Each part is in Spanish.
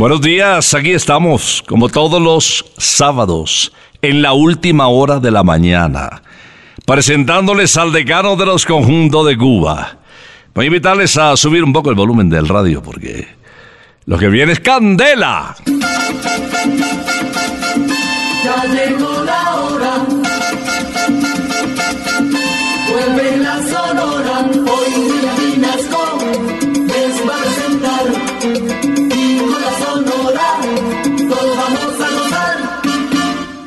Buenos días, aquí estamos, como todos los sábados, en la última hora de la mañana, presentándoles al decano de los conjuntos de Cuba. Voy a invitarles a subir un poco el volumen del radio porque lo que viene es candela.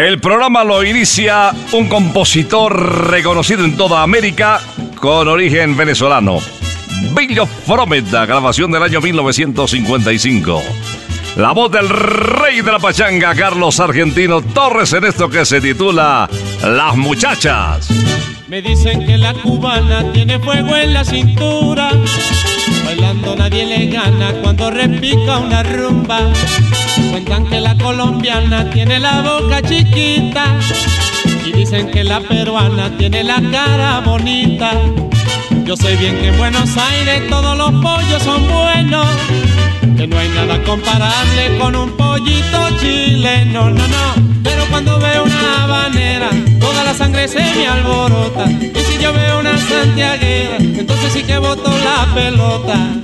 El programa lo inicia un compositor reconocido en toda América con origen venezolano. Billo Frometa, grabación del año 1955. La voz del rey de la pachanga, Carlos Argentino Torres, en esto que se titula Las Muchachas. Me dicen que la cubana tiene fuego en la cintura. Bailando nadie le gana cuando repica una rumba. Cuentan que la colombiana tiene la boca chiquita. Y dicen que la peruana tiene la cara bonita. Yo sé bien que en Buenos Aires todos los pollos son buenos. que no hay nada comparable con un pollito chileno, no, no. Pero cuando veo una habanera, toda la sangre se me alborota. Y si yo veo una santiaguera, entonces sí que boto la pelota.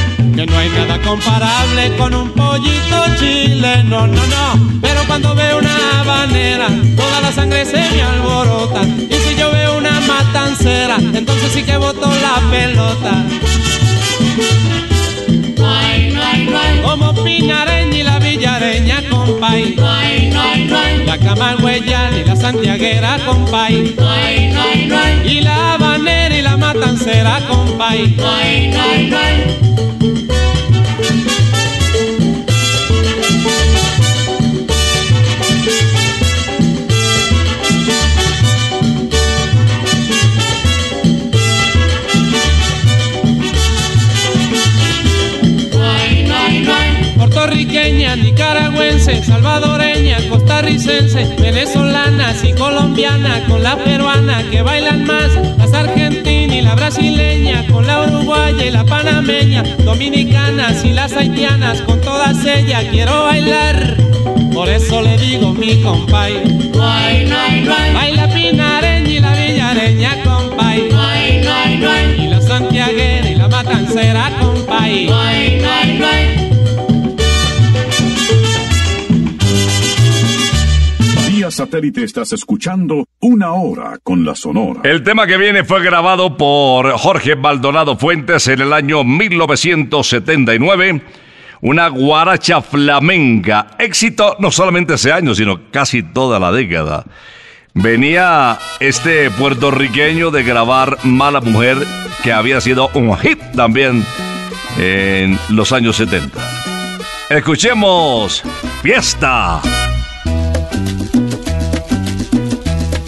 Que no hay nada comparable con un pollito chileno, no, no. Pero cuando veo una habanera, toda la sangre se me alborota. Y si yo veo una matancera, entonces sí que boto la pelota. No no no Como Pinareña y la Villareña, compay. no no no La Camagüeyana y la Santiaguera, compay. no no no Y la habanera y la matancera, compay. Nicaragüense, salvadoreña, costarricense, venezolanas y colombiana con la peruana que bailan más, las argentinas y la brasileña con la uruguaya y la panameña, dominicanas y las haitianas con todas ellas quiero bailar. Por eso le digo mi compay, hay, no hay, baila pinareña y la villareña compay, y la santiaguera y la matancera compay. Satélite estás escuchando Una Hora con la Sonora. El tema que viene fue grabado por Jorge Maldonado Fuentes en el año 1979. Una guaracha flamenca. Éxito no solamente ese año, sino casi toda la década. Venía este puertorriqueño de grabar Mala Mujer, que había sido un hit también en los años 70. Escuchemos Fiesta.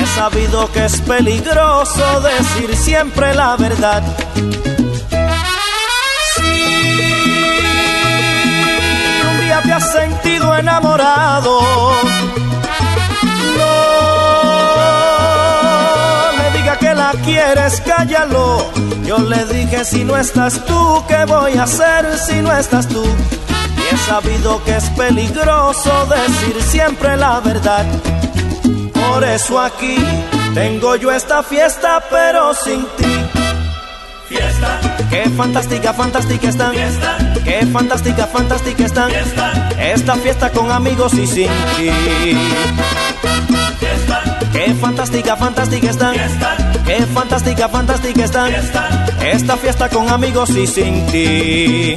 He sabido que es peligroso decir siempre la verdad. Si un día te has sentido enamorado, no le diga que la quieres, cállalo. Yo le dije, si no estás tú, ¿qué voy a hacer si no estás tú? He sabido que es peligroso decir siempre la verdad. Por eso aquí tengo yo esta fiesta, pero sin ti. Fiesta, Qué fantástica, fantástica están. Fiesta. Qué fantástica, fantástica están. Fiesta. Esta fiesta con amigos y sin ti. fiesta, Qué fantástica, fantástica están. Fiesta. Qué fantástica, fantástica están. Esta fiesta con amigos y sin ti.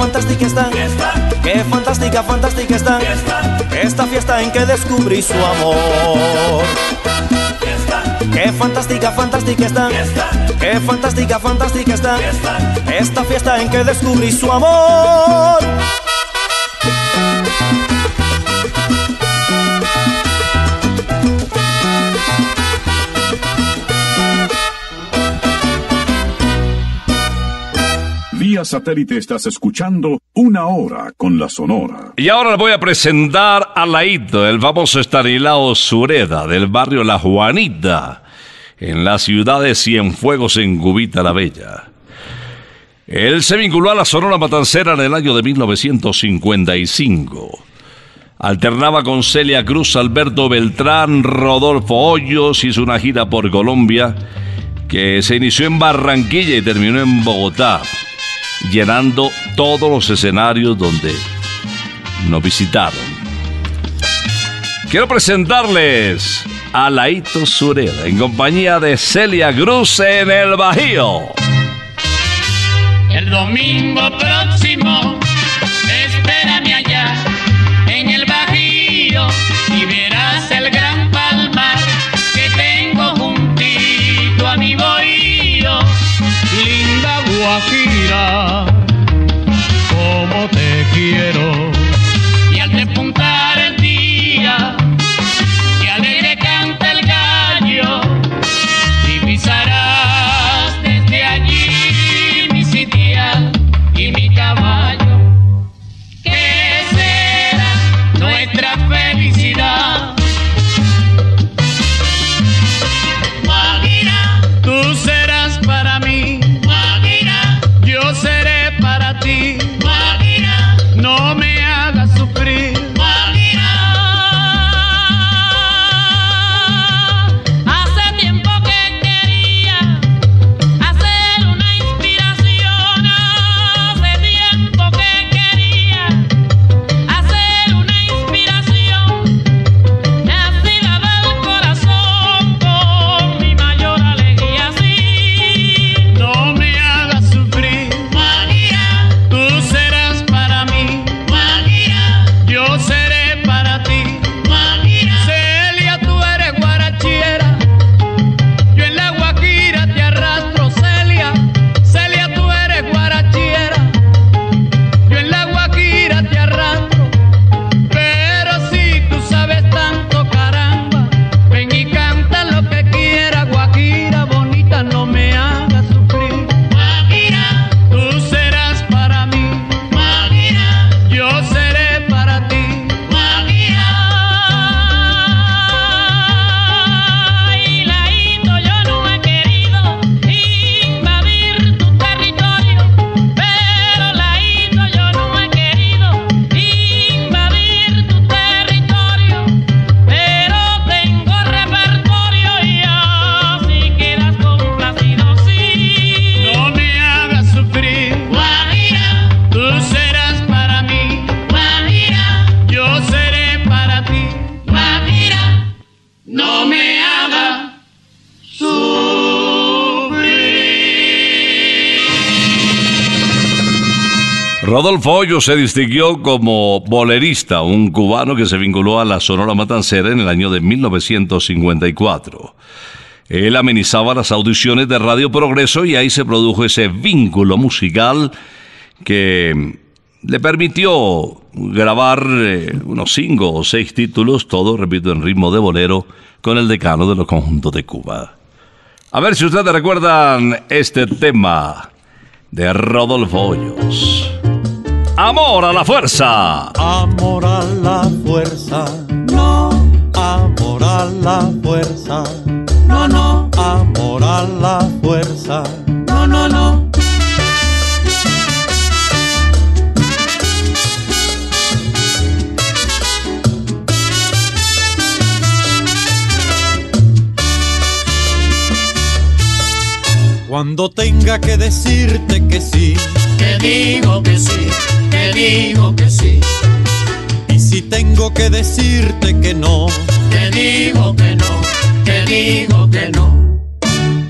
Fantástica, está. fiesta, Qué fantástica, fantástica está. fiesta, Esta fiesta en que descubrí su amor. Qué fantástica, fantástica está. Qué fantástica, fantástica está. Esta fiesta en que descubrí su amor. Satélite estás escuchando Una Hora con la Sonora. Y ahora voy a presentar a Laito, el famoso Estanislao Sureda, del barrio La Juanita, en la ciudad de Cienfuegos, en Cubita la Bella. Él se vinculó a la Sonora Matancera en el año de 1955. Alternaba con Celia Cruz, Alberto Beltrán, Rodolfo Hoyos, hizo una gira por Colombia que se inició en Barranquilla y terminó en Bogotá, llenando todos los escenarios donde nos visitaron. Quiero presentarles a Laito Sureda en compañía de Celia Cruz en el Bajío. El domingo quiero. Rodolfo Hoyo se distinguió como bolerista, un cubano que se vinculó a la Sonora Matancera en el año de 1954. él amenizaba las audiciones de Radio Progreso y ahí se produjo ese vínculo musical que le permitió grabar eh, unos cinco o seis títulos, todo, repito, en ritmo de bolero, con el decano de los conjuntos de Cuba. A ver si ustedes recuerdan este tema de Rodolfo Hoyos. Amor a la fuerza. Amor a la fuerza. No. Amor a la fuerza. No, no. Amor a la fuerza. No, no, no. Cuando tenga que decirte que sí, Te digo que sí, te digo que sí, y si tengo que decirte que no, te digo que no, te digo que no.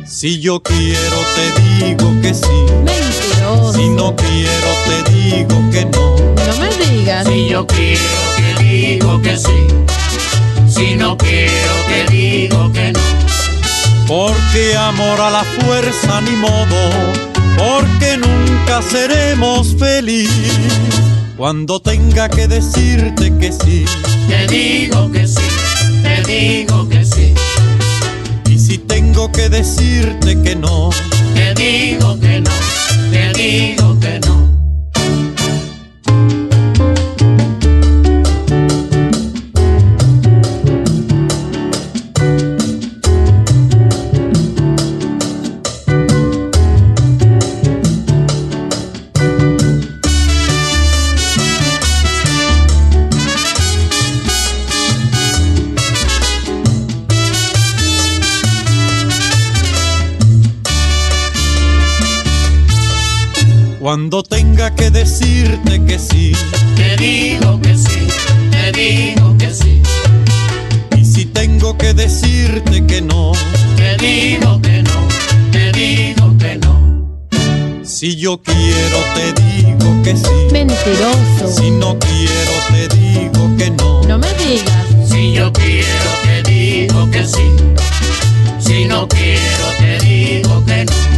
si yo quiero te digo que sí, Mentiroso. si no quiero te digo que no, No me digas. Si yo quiero te digo que sí, si no quiero te digo que no. porque amor a la fuerza ni modo, porque nunca seremos feliz. Cuando tenga que decirte que sí, Te digo que sí, te digo que sí, y si tengo que decirte que no, te digo que no, te digo que no. Cuando tenga que decirte que sí, Te digo que sí, te digo que sí, y si tengo que decirte que no, te digo que no, te digo que no. si yo quiero te digo que sí, Mentiroso. si no quiero te digo que no, No me digas. Si yo quiero te digo que sí, si no quiero te digo que no.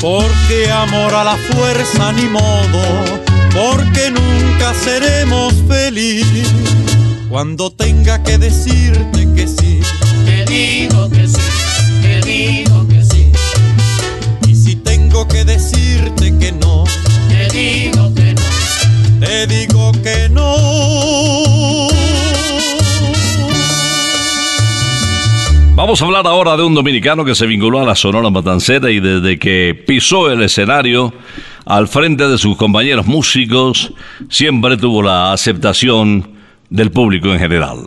Porque amor a la fuerza ni modo, porque nunca seremos feliz. Cuando tenga que decirte que sí, Te digo que sí, te digo que sí, y si tengo que decirte que no, te digo que no. te digo que no. Vamos a hablar ahora de un dominicano que se vinculó a la Sonora Matancera y desde que pisó el escenario al frente de sus compañeros músicos siempre tuvo la aceptación del público en general.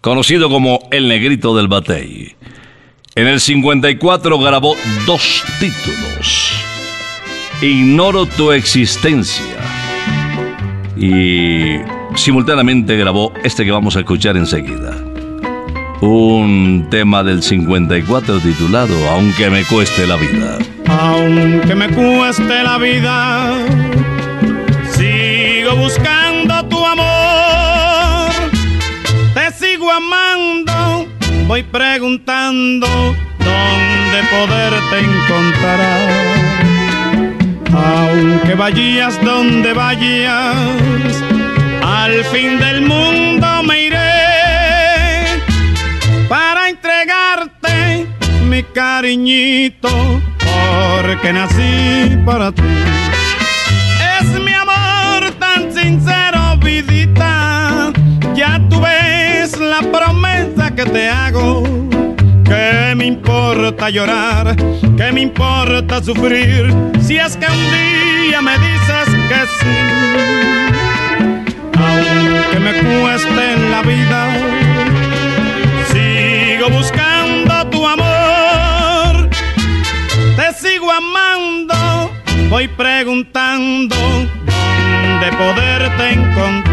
Conocido como El Negrito del Batey. En el 54 grabó dos títulos. Ignoro tu existencia. Y simultáneamente grabó este que vamos a escuchar enseguida. Un tema del 54 titulado Aunque me cueste la vida. Aunque me cueste la vida, sigo buscando tu amor. Te sigo amando, voy preguntando dónde poderte encontrar. Aunque vayas donde vayas, al fin del mundo me iré mi cariñito, porque nací para ti. Es mi amor tan sincero, vidita, ya tú ves la promesa que te hago. Que me importa llorar, que me importa sufrir, si es que un día me dices que sí. Aunque me cueste en la vida, sigo buscando voy preguntando dónde poderte encontrar.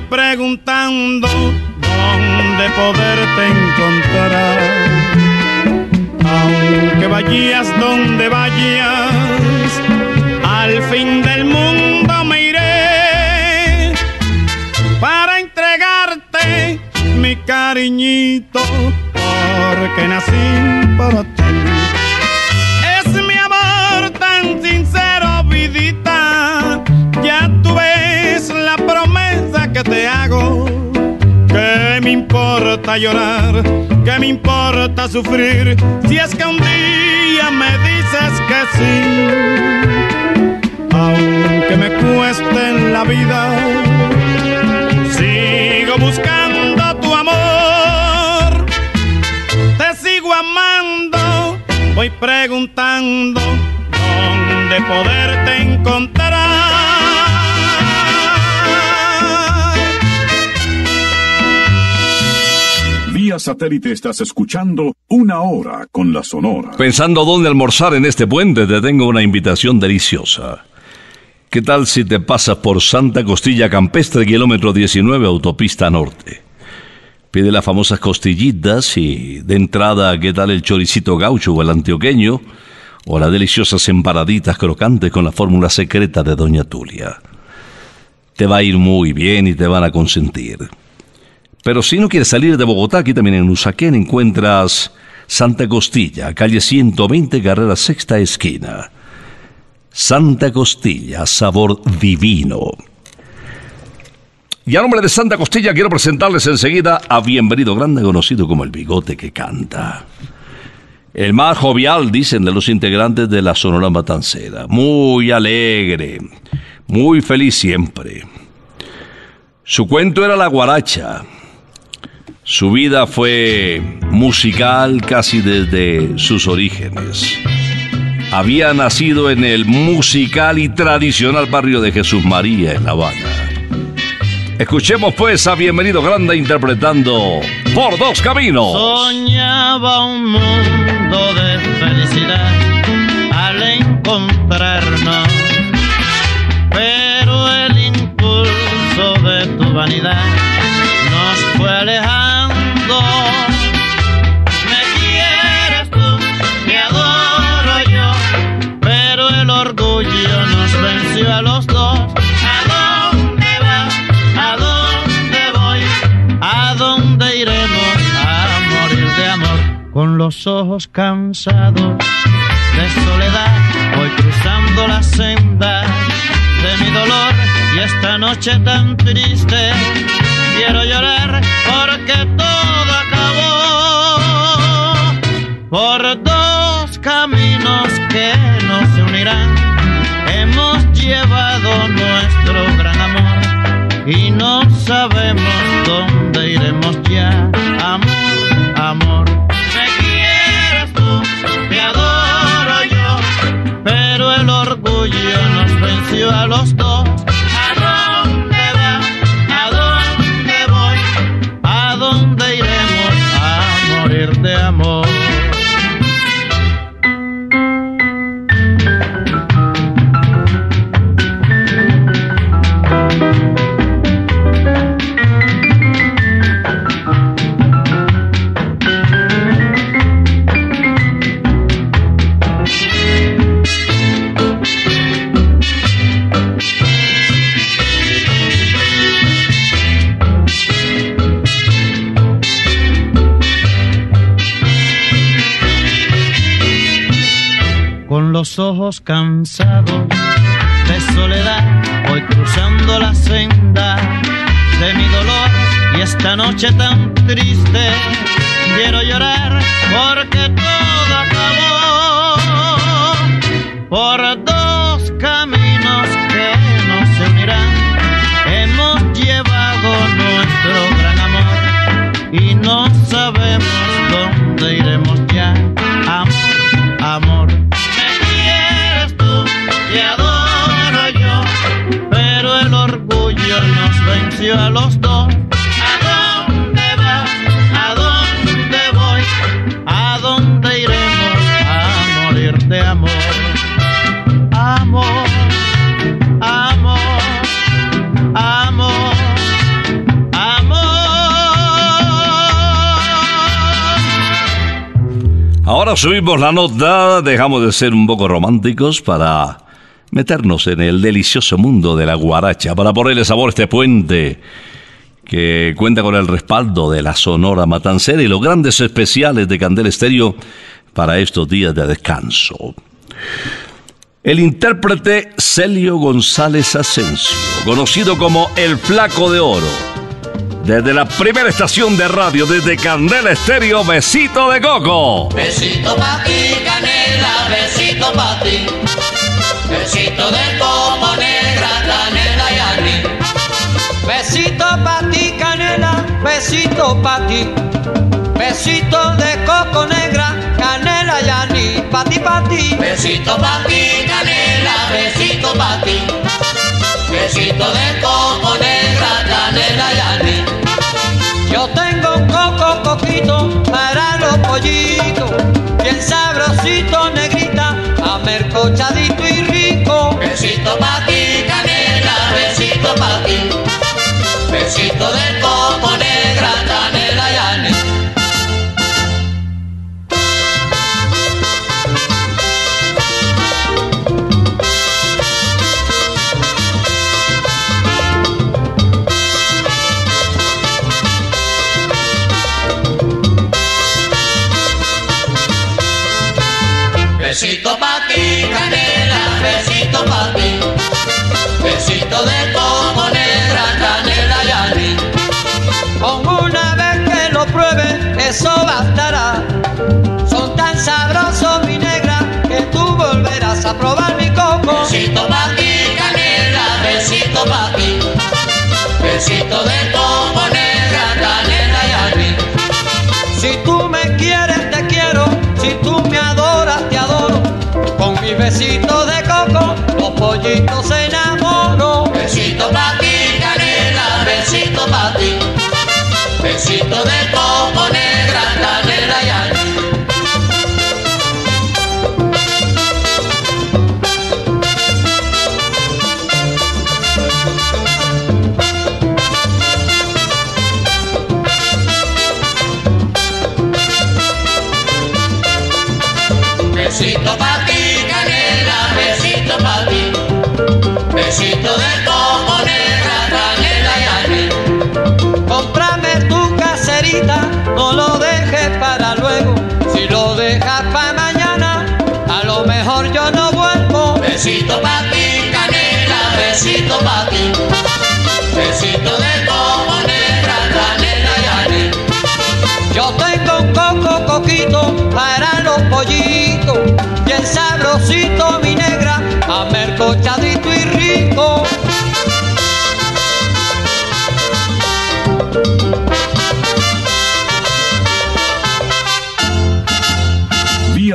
Preguntando dónde poderte encontrar. Aunque vayas donde vayas, al fin del mundo importa llorar? ¿Qué me importa sufrir? Si es que un día me dices que sí, aunque me cueste la vida, sigo buscando tu amor, te sigo amando, voy preguntando dónde poderte encontrar. Satélite estás escuchando Una Hora con la Sonora. Pensando dónde almorzar en este puente, te tengo una invitación deliciosa. ¿Qué tal si te pasas por Santa Costilla Campestre, kilómetro 19, autopista norte? Pide las famosas costillitas y de entrada, ¿qué tal el choricito gaucho o el antioqueño? O las deliciosas empanaditas crocantes con la fórmula secreta de Doña Tulia. Te va a ir muy bien y te van a consentir. Pero si no quieres salir de Bogotá, aquí también en Usaquén encuentras Santa Costilla, calle 120, carrera sexta esquina. Santa Costilla, sabor divino. Y a nombre de Santa Costilla quiero presentarles enseguida a Bienvenido Grande, conocido como el bigote que canta. El más jovial, dicen, de los integrantes de la Sonora Matancera. Muy alegre, muy feliz siempre. Su cuento era la guaracha. Su vida fue musical casi desde sus orígenes. Había nacido en el musical y tradicional barrio de Jesús María en La Habana. Escuchemos pues a Bienvenido Grande interpretando Por dos caminos. Soñaba un mundo de felicidad al encontrarnos, pero el impulso de tu vanidad los ojos cansados de soledad, voy cruzando la senda de mi dolor y esta noche tan triste quiero llorar porque todo acabó por dos caminos que nos unirán. Hemos llevado nuestro gran amor y no sabemos dónde iremos ya. A los dos. Ojos cansados de soledad, voy cruzando la senda de mi dolor y esta noche tan triste quiero llorar porque todo a los dos. ¿A dónde va? ¿A dónde voy? ¿A dónde iremos a morir de amor? Amor, amor, amor. amor. Ahora subimos la nota, dejamos de ser un poco románticos para meternos en el delicioso mundo de la guaracha, para ponerle sabor a este puente que cuenta con el respaldo de la Sonora Matancera y los grandes especiales de Candel Estéreo para estos días de descanso. El intérprete Celio González Asensio, conocido como El Flaco de Oro, desde la primera estación de radio, desde Candela Estéreo, Besito de Coco. Besito pa' ti, canela, besito pa' ti. Besito de coco negra, canela y anís. Besito pa' ti, canela, besito pa' ti. Besito de coco negra, canela y anís. Pa' ti, pa' ti. Besito pa' ti, canela, besito pa' ti. Besito de coco negra, canela y anís. Yo tengo un coco coquito para los pollitos, bien sabrosito, negrita, amercochadito y Besito de Besito pa' ti, canela, besito pa' ti. Besito de coco negra, canela y anís. Si tú me quieres, te quiero. Si tú me adoras, te adoro. Con mi besito de coco, los pollitos se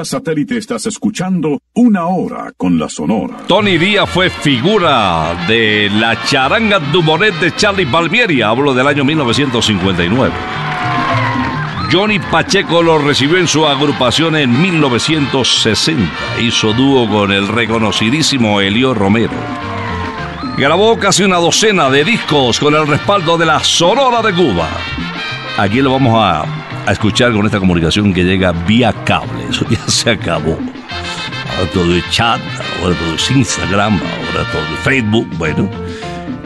Satélite estás escuchando Una Hora con la Sonora. Tony Díaz fue figura de la charanga Dumonet de Charlie Palmieri, hablo del año 1959. Johnny Pacheco lo recibió en su agrupación en 1960. Hizo dúo con el reconocidísimo Elio Romero. Grabó casi una docena de discos con el respaldo de la Sonora de Cuba. Aquí lo vamos a, a escuchar con esta comunicación que llega vía cable. Eso ya se acabó. Ahora todo es chat, ahora todo es Instagram, ahora todo es Facebook. Bueno,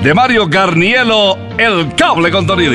de Mario Carnielo, el cable con Tony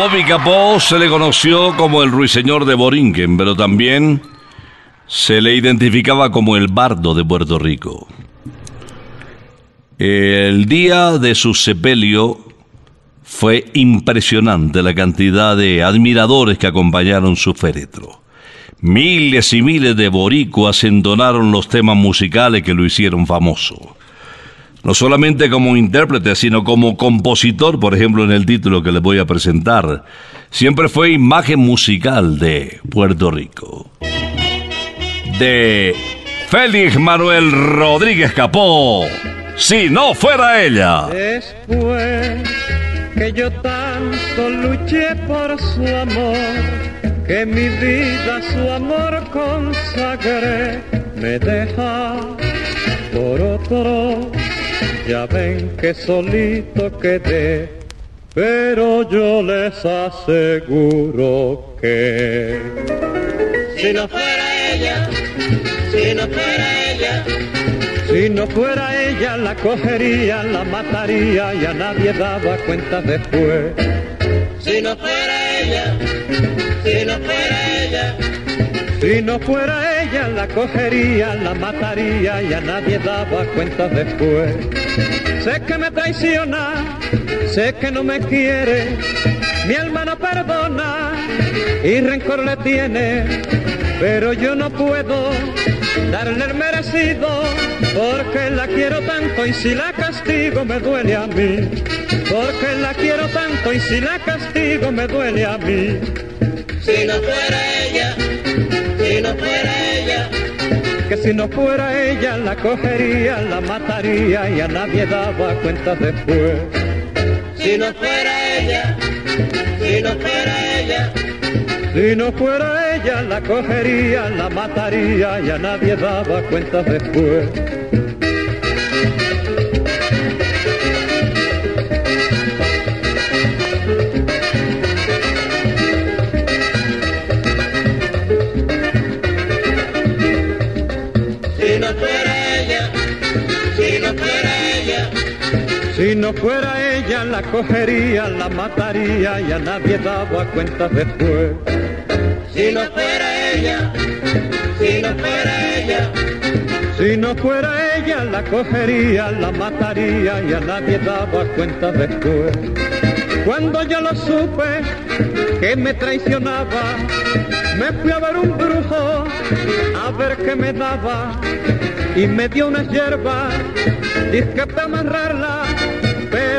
Bobby Capó se le conoció como el ruiseñor de Borinquen, pero también se le identificaba como el bardo de Puerto Rico. El día de su sepelio fue impresionante la cantidad de admiradores que acompañaron su féretro. Miles y miles de boricuas entonaron los temas musicales que lo hicieron famoso. No solamente como intérprete, sino como compositor, por ejemplo, en el título que les voy a presentar. Siempre fue imagen musical de Puerto Rico. De Félix Manuel Rodríguez Capó. Si no fuera ella. Después que yo tanto luché por su amor, que mi vida su amor consagré, me deja por otro. Ya ven que solito quedé, pero yo les aseguro que Si no fuera ella, si no fuera ella, si no fuera ella la cogería, la mataría y a nadie daba cuenta después. si no fuera ella, si no fuera ella, Si no fuera ella la cogería, la mataría y a nadie daba cuenta después. Sé que me traiciona, sé que no me quiere, mi alma no perdona y rencor le tiene, pero yo no puedo darle el merecido porque la quiero tanto y si la castigo me duele a mí, porque la quiero tanto y si la castigo me duele a mí. si no fuera ella, si no fuera ella, que si no fuera ella la cogería, la mataría y a nadie daba cuenta después. si no fuera ella, si no fuera ella, Si no fuera ella la cogería, la mataría y a nadie daba cuenta después. Si no fuera ella la cogería, la mataría y a nadie daba cuenta después. si no fuera ella, si no fuera ella, Si no fuera ella la cogería, la mataría y a nadie daba cuenta después. Cuando yo lo supe que me traicionaba, me fui a ver un brujo a ver qué me daba y me dio unas hierbas, dije para amarrarla,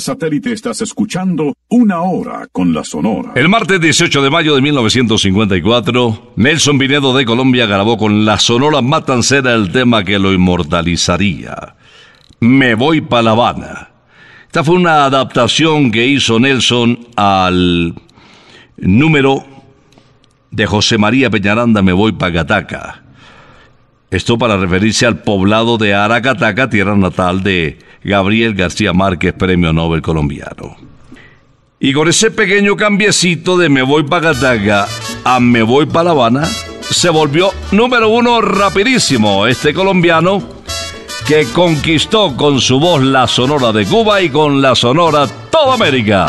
Satélite estás escuchando Una Hora con la Sonora. El martes 18 de mayo de 1954, Nelson Pinedo de Colombia grabó con la Sonora Matancera el tema que lo inmortalizaría. Me voy pa' La Habana. Esta fue una adaptación que hizo Nelson al número de José María Peñaranda Me voy pa' Gataca. Esto para referirse al poblado de Aracataca, tierra natal de Gabriel García Márquez, premio Nobel colombiano. Y con ese pequeño cambiecito de Me voy pa' Gataca a Me voy pa' La Habana, se volvió número uno rapidísimo este colombiano que conquistó con su voz la sonora de Cuba y con la sonora toda América.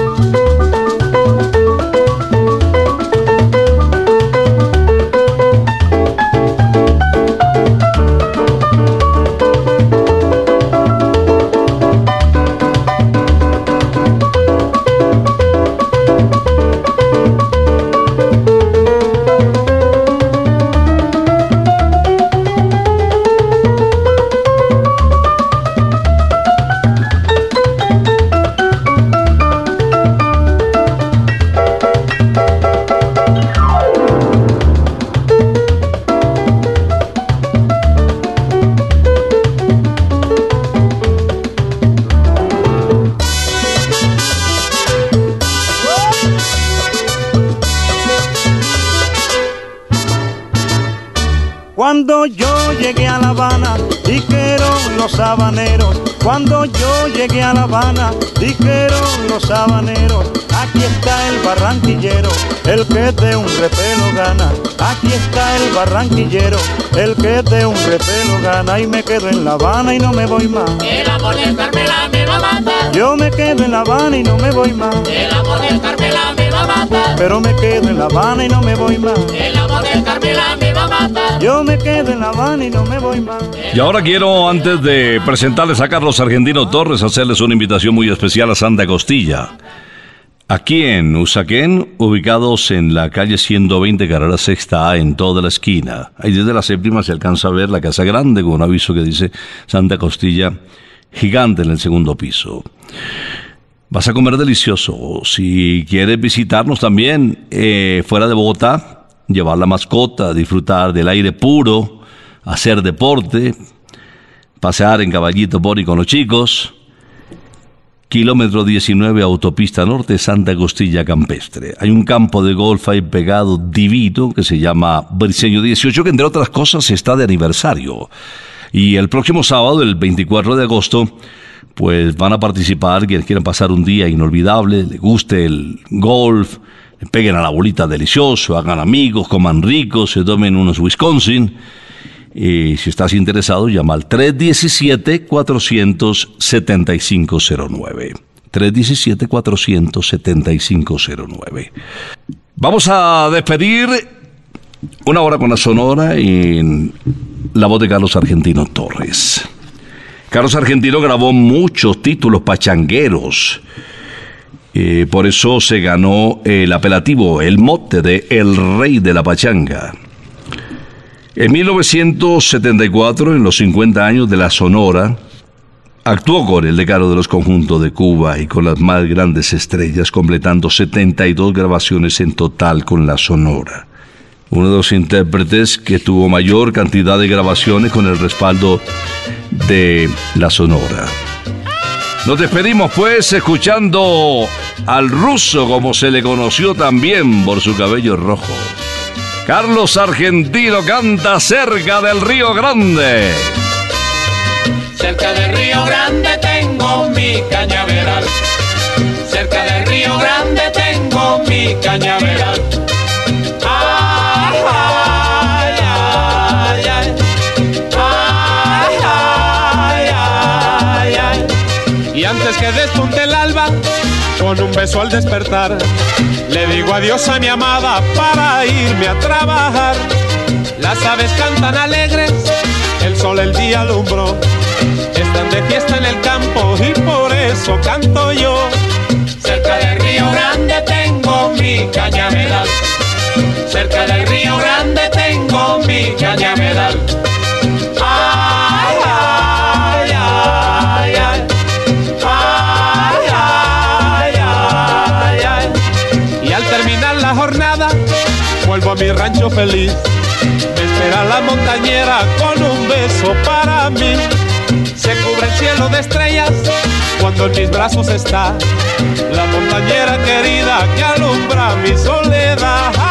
A La Habana, dijeron los habaneros. Aquí está el barranquillero, el que de un repelo gana. Aquí está el barranquillero, el que de un repelo gana. Y me quedo en La Habana y no me voy más. El amor de Carmela me va a matar. Yo me quedo en La Habana y no me voy más. El amor de Carmela me va a matar. Pero me quedo en La Habana y no me voy más. El amor de Carmela me va a matar. Yo me quedo en La Habana y no me voy más. Y ahora quiero, antes de presentarles a Carlos Argentino Torres, hacerles una invitación muy especial a Santa Costilla. Aquí en Usaquén, ubicados en la calle 120, carrera sexta A, en toda la esquina. Ahí desde la séptima se alcanza a ver la casa grande con un aviso que dice Santa Costilla gigante en el segundo piso. Vas a comer delicioso. Si quieres visitarnos también eh, fuera de Bogotá, llevar la mascota, disfrutar del aire puro, hacer deporte, pasear en caballito bori con los chicos. Kilómetro 19, autopista norte, Santa Costilla Campestre. Hay un campo de golf ahí pegado divino que se llama Briseño 18, que entre otras cosas está de aniversario. Y el próximo sábado, el 24 de agosto, pues van a participar quienes quieran pasar un día inolvidable, le guste el golf, peguen a la bolita delicioso, hagan amigos, coman ricos, se tomen unos Wisconsin. Y si estás interesado, llama al 317-47509. 317-47509. Vamos a despedir una hora con la Sonora en la voz de Carlos Argentino Torres. Carlos Argentino grabó muchos títulos pachangueros. Eh, por eso se ganó el apelativo, el mote de El Rey de la Pachanga. En 1974, en los 50 años de la Sonora, actuó con el decano de los conjuntos de Cuba y con las más grandes estrellas, completando 72 grabaciones en total con la Sonora. Uno de los intérpretes que tuvo mayor cantidad de grabaciones con el respaldo de la Sonora. Nos despedimos pues escuchando al ruso como se le conoció también por su cabello rojo. Carlos Argentino canta cerca del Río Grande. Cerca del Río Grande tengo mi cañaveral. Cerca del Río Grande tengo mi cañaveral. Que despunte el alba, con un beso al despertar, le digo adiós a mi amada para irme a trabajar. Las aves cantan alegres, el sol el día alumbró. Están de fiesta en el campo y por eso canto yo. Cerca del Río Grande tengo mi cañaveral. Cerca del Río Grande tengo mi cañaveral. Feliz. Me espera la montañera con un beso para mí. Se cubre el cielo de estrellas cuando en mis brazos está la montañera querida que alumbra mi soledad.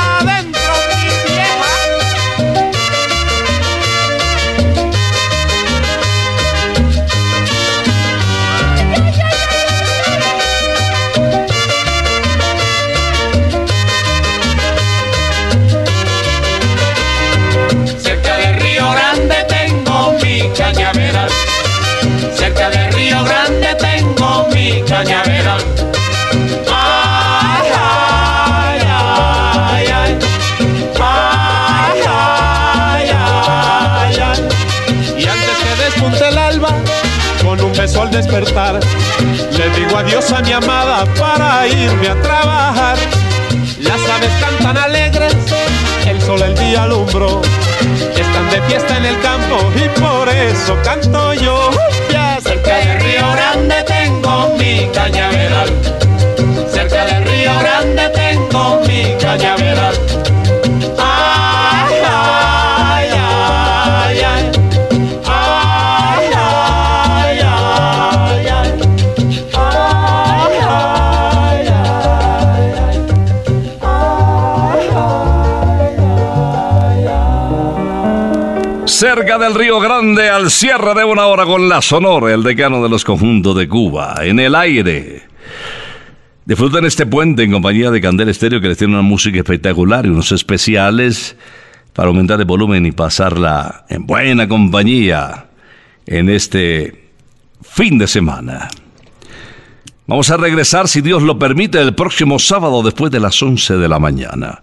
Despertar. Le digo adiós a mi amada para irme a trabajar. Las aves cantan alegres, el sol el día alumbró. Están de fiesta en el campo y por eso canto yo. Ya Cerca del río Grande tengo mi cañaveral. Del Río Grande, al cierre de una hora con la Sonora, el decano de los conjuntos de Cuba, en el aire. Disfruten este puente en compañía de Candel Estéreo, que les tiene una música espectacular y unos especiales para aumentar el volumen y pasarla en buena compañía en este fin de semana. Vamos a regresar, si Dios lo permite, el próximo sábado después de las 11 de la mañana.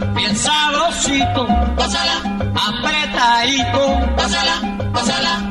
bien sabrosito, pásala, apretadito, pásala, pásala